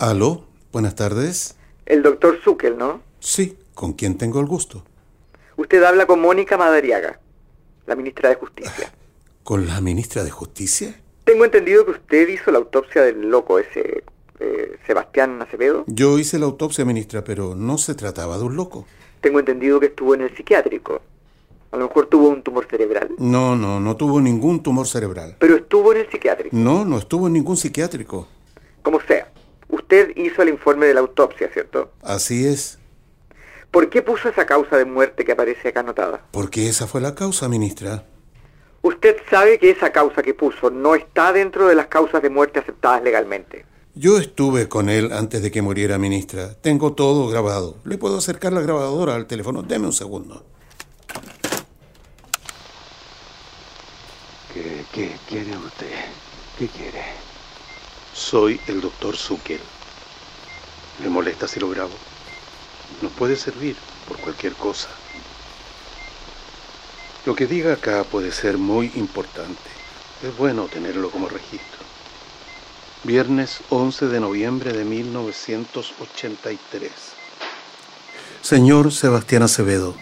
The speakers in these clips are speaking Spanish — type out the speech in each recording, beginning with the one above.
Aló, buenas tardes. El doctor Zuckel, ¿no? Sí, ¿con quién tengo el gusto? Usted habla con Mónica Madariaga, la ministra de Justicia. ¿Con la ministra de Justicia? Tengo entendido que usted hizo la autopsia del loco ese, eh, Sebastián Acevedo. Yo hice la autopsia, ministra, pero no se trataba de un loco. Tengo entendido que estuvo en el psiquiátrico. A lo mejor tuvo un tumor cerebral. No, no, no tuvo ningún tumor cerebral. Pero estuvo en el psiquiátrico. No, no estuvo en ningún psiquiátrico. Como sea. Usted hizo el informe de la autopsia, ¿cierto? Así es. ¿Por qué puso esa causa de muerte que aparece acá anotada? Porque esa fue la causa, ministra. Usted sabe que esa causa que puso no está dentro de las causas de muerte aceptadas legalmente. Yo estuve con él antes de que muriera, ministra. Tengo todo grabado. Le puedo acercar la grabadora al teléfono. Deme un segundo. ¿Qué, qué quiere usted? ¿Qué quiere? Soy el doctor Zuckel. ¿Le molesta si lo grabo? Nos puede servir por cualquier cosa. Lo que diga acá puede ser muy importante. Es bueno tenerlo como registro. Viernes 11 de noviembre de 1983. Señor Sebastián Acevedo,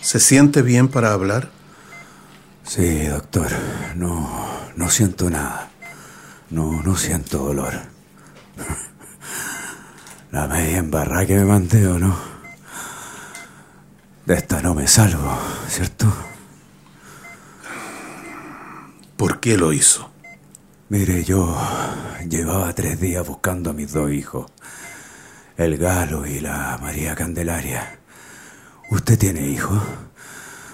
¿se siente bien para hablar? Sí, doctor. No, no siento nada. No, no siento dolor. La media embarrada que me mandé, ¿o no? De esta no me salvo, ¿cierto? ¿Por qué lo hizo? Mire, yo llevaba tres días buscando a mis dos hijos, el Galo y la María Candelaria. ¿Usted tiene hijos?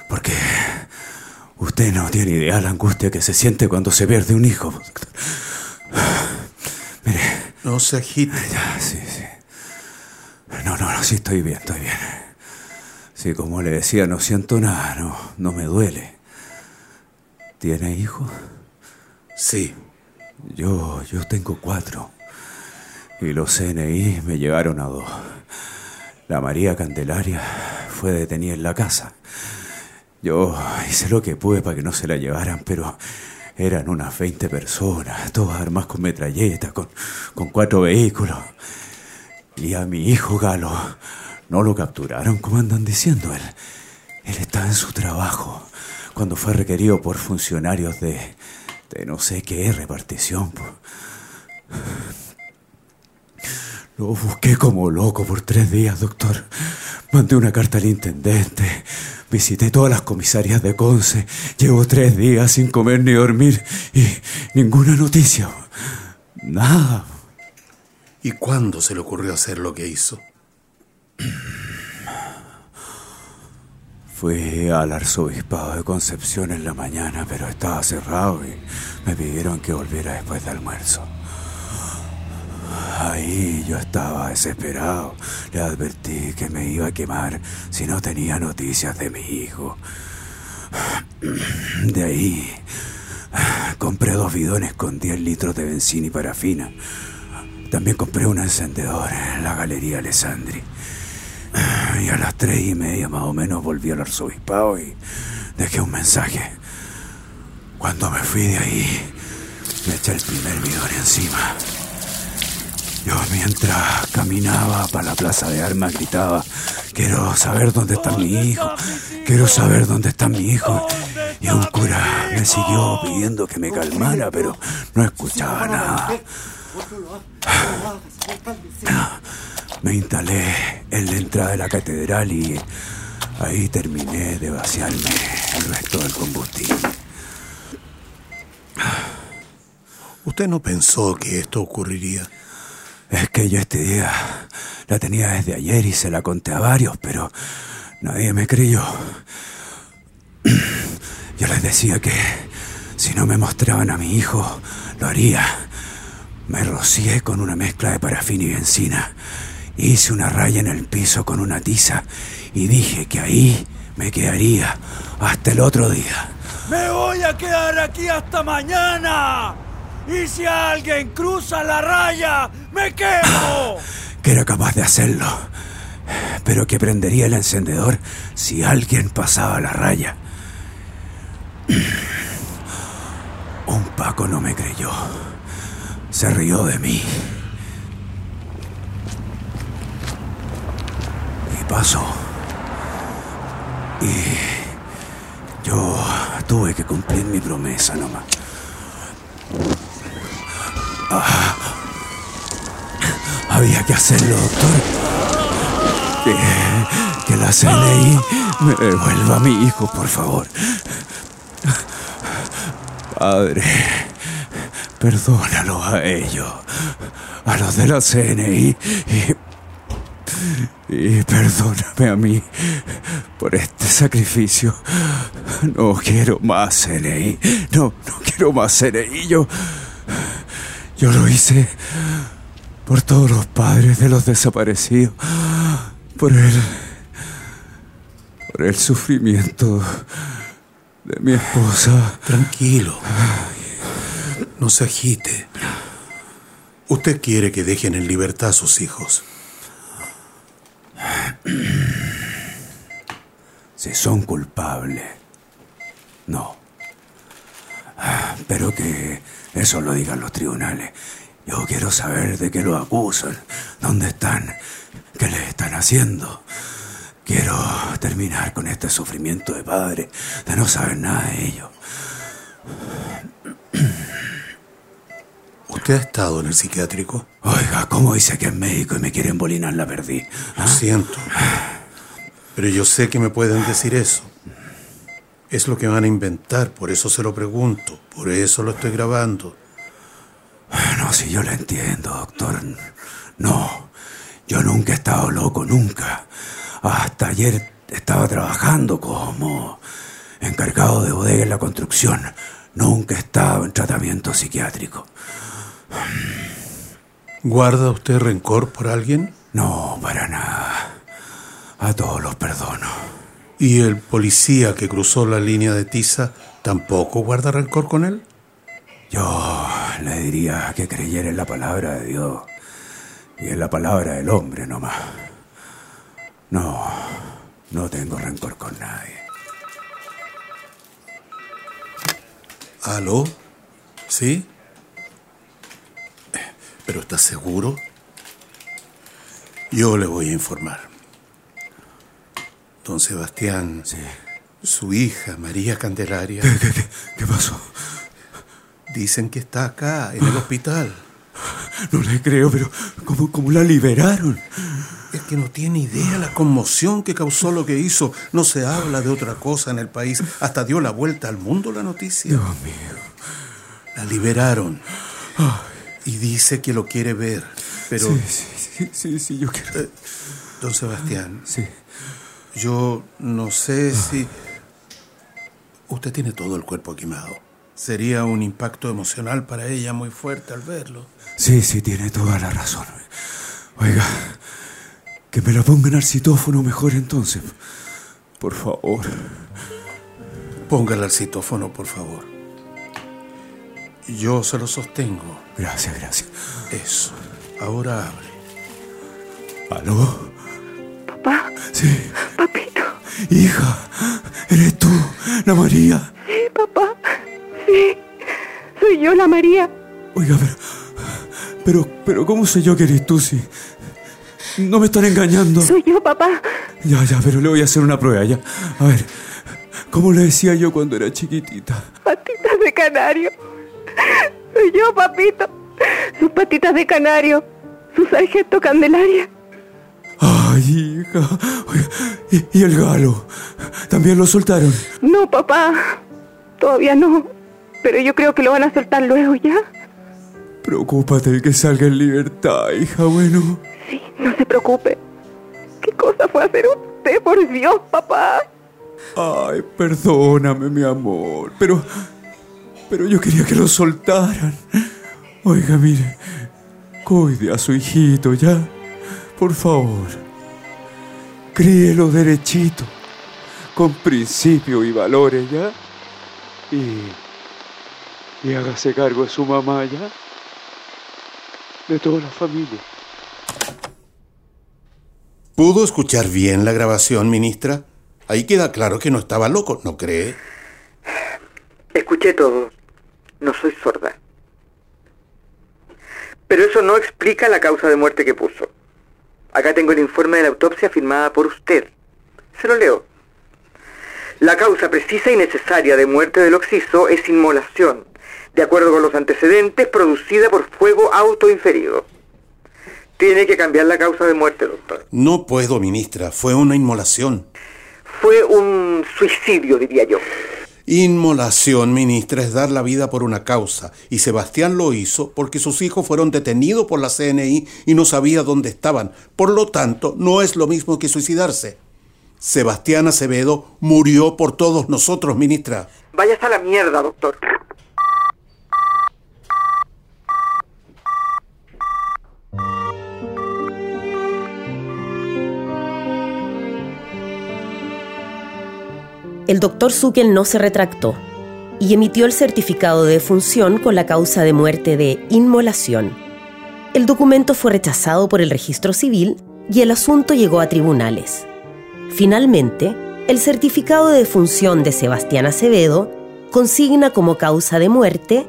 Porque usted no tiene idea la angustia que se siente cuando se pierde un hijo. Mire. No se agite. Ya, sí, sí. No, no, no, sí estoy bien, estoy bien. Sí, como le decía, no siento nada, no, no me duele. ¿Tiene hijos? Sí. Yo, yo tengo cuatro. Y los CNI me llevaron a dos. La María Candelaria fue detenida en la casa. Yo hice lo que pude para que no se la llevaran, pero eran unas 20 personas, todas armadas con metralletas, con, con cuatro vehículos. Y a mi hijo Galo no lo capturaron, como andan diciendo. Él, él estaba en su trabajo cuando fue requerido por funcionarios de, de no sé qué repartición. Lo busqué como loco por tres días, doctor. Mandé una carta al intendente. Visité todas las comisarías de Conce. Llevo tres días sin comer ni dormir. Y ninguna noticia. Nada. ¿Y cuándo se le ocurrió hacer lo que hizo? Fui al arzobispado de Concepción en la mañana, pero estaba cerrado y me pidieron que volviera después de almuerzo. Ahí yo estaba desesperado. Le advertí que me iba a quemar si no tenía noticias de mi hijo. De ahí compré dos bidones con 10 litros de benzina y parafina. También compré un encendedor en la Galería Alessandri. Y a las tres y media más o menos volví al arzobispado y dejé un mensaje. Cuando me fui de ahí, me eché el primer bidón encima. Yo mientras caminaba para la plaza de armas gritaba, quiero saber dónde está mi hijo, quiero saber dónde está mi hijo. Y un cura me siguió pidiendo que me calmara, pero no escuchaba nada. Me instalé en la entrada de la catedral y ahí terminé de vaciarme el resto del combustible. ¿Usted no pensó que esto ocurriría? Es que yo este día la tenía desde ayer y se la conté a varios, pero nadie me creyó. Yo les decía que si no me mostraban a mi hijo, lo haría. Me rocié con una mezcla de parafina y benzina. Hice una raya en el piso con una tiza y dije que ahí me quedaría hasta el otro día. ¡Me voy a quedar aquí hasta mañana! Y si alguien cruza la raya, me quemo. Que era capaz de hacerlo, pero que prendería el encendedor si alguien pasaba la raya. Un Paco no me creyó. Se rió de mí. Y pasó. Y yo tuve que cumplir mi promesa nomás. Ah. había que hacerlo, doctor. Que, la CNI me devuelva a mi hijo, por favor. Padre, perdónalo a ellos, a los de la CNI y, y perdóname a mí por este sacrificio. No quiero más CNI, no, no quiero más CNI. Yo, yo lo hice por todos los padres de los desaparecidos, por el, por el sufrimiento de mi esposa. Tranquilo. No se agite. Usted quiere que dejen en libertad a sus hijos. Si son culpables. No. Pero que eso lo digan los tribunales. Yo quiero saber de qué lo acusan, dónde están, qué les están haciendo. Quiero terminar con este sufrimiento de padre, de no saber nada de ellos. ¿Usted ha estado en el psiquiátrico? Oiga, ¿cómo dice que es médico y me quiere embolinar la perdí? Lo siento. Pero yo sé que me pueden decir eso. Es lo que van a inventar, por eso se lo pregunto, por eso lo estoy grabando. No, si yo lo entiendo, doctor. No, yo nunca he estado loco, nunca. Hasta ayer estaba trabajando como encargado de bodega en la construcción. Nunca he estado en tratamiento psiquiátrico. ¿Guarda usted rencor por alguien? No, para nada. A todos los perdono. ¿Y el policía que cruzó la línea de tiza tampoco guarda rencor con él? Yo le diría que creyera en la palabra de Dios y en la palabra del hombre nomás. No, no tengo rencor con nadie. ¿Aló? ¿Sí? ¿Pero estás seguro? Yo le voy a informar. Don Sebastián, Sí. su hija, María Candelaria, ¿Qué, qué, qué, qué pasó? dicen que está acá, en el hospital. No le creo, pero ¿cómo, cómo la liberaron? Es que no tiene idea la conmoción que causó lo que hizo. No se habla de otra cosa en el país. Hasta dio la vuelta al mundo la noticia. Dios mío. La liberaron. Y dice que lo quiere ver. Pero, Sí, sí, sí, sí, sí, yo quiero. eh, don Sebastián, Sí. Yo no sé si... Usted tiene todo el cuerpo quemado. Sería un impacto emocional para ella muy fuerte al verlo. Sí, sí, tiene toda la razón. Oiga, que me la pongan al citófono mejor entonces. Por favor. Póngala al citófono, por favor. Yo se lo sostengo. Gracias, gracias. Eso. Ahora abre. ¿Aló? Papá, Sí. Hija, eres tú, la María. Sí, papá. Sí. Soy yo, la María. Oiga, pero. Pero, pero, ¿cómo sé yo que eres tú si. No me están engañando? Soy yo, papá. Ya, ya, pero le voy a hacer una prueba, ya. A ver, ¿cómo le decía yo cuando era chiquitita? Patitas de canario. Soy yo, papito. Sus patitas de canario. Su sargento Candelaria. Ay, hija. Oiga, ¿y, y el galo? ¿También lo soltaron? No, papá. Todavía no. Pero yo creo que lo van a soltar luego, ¿ya? Preocúpate de que salga en libertad, hija, bueno. Sí, no se preocupe. ¿Qué cosa fue hacer usted, por Dios, papá? Ay, perdóname, mi amor, pero. Pero yo quería que lo soltaran. Oiga, mire, Cuide a su hijito ya, por favor. Críelo derechito, con principio y valores ya. Y, y hágase cargo de su mamá ya, de toda la familia. ¿Pudo escuchar bien la grabación, ministra? Ahí queda claro que no estaba loco, ¿no cree? Escuché todo. No soy sorda. Pero eso no explica la causa de muerte que puso. Acá tengo el informe de la autopsia firmada por usted. Se lo leo. La causa precisa y necesaria de muerte del occiso es inmolación, de acuerdo con los antecedentes, producida por fuego autoinferido. Tiene que cambiar la causa de muerte, doctor. No puedo, ministra. Fue una inmolación. Fue un suicidio, diría yo. Inmolación, ministra, es dar la vida por una causa. Y Sebastián lo hizo porque sus hijos fueron detenidos por la CNI y no sabía dónde estaban. Por lo tanto, no es lo mismo que suicidarse. Sebastián Acevedo murió por todos nosotros, ministra. Vaya hasta la mierda, doctor. El doctor Zuckel no se retractó y emitió el certificado de defunción con la causa de muerte de inmolación. El documento fue rechazado por el registro civil y el asunto llegó a tribunales. Finalmente, el certificado de defunción de Sebastián Acevedo consigna como causa de muerte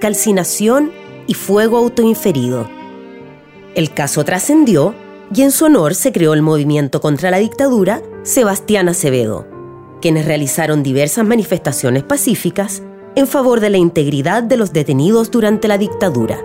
calcinación y fuego autoinferido. El caso trascendió y en su honor se creó el movimiento contra la dictadura Sebastián Acevedo quienes realizaron diversas manifestaciones pacíficas en favor de la integridad de los detenidos durante la dictadura.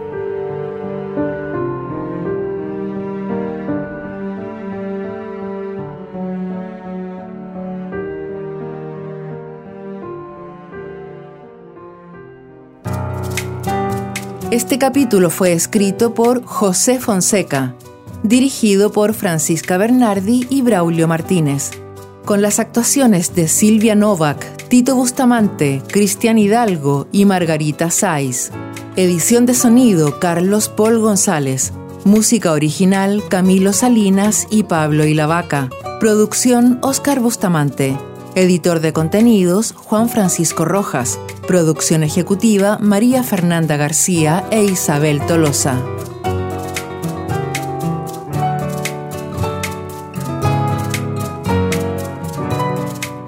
Este capítulo fue escrito por José Fonseca, dirigido por Francisca Bernardi y Braulio Martínez con las actuaciones de Silvia Novak, Tito Bustamante, Cristian Hidalgo y Margarita Saiz. Edición de sonido Carlos Paul González. Música original Camilo Salinas y Pablo Ilavaca. Producción Oscar Bustamante. Editor de contenidos Juan Francisco Rojas. Producción ejecutiva María Fernanda García e Isabel Tolosa.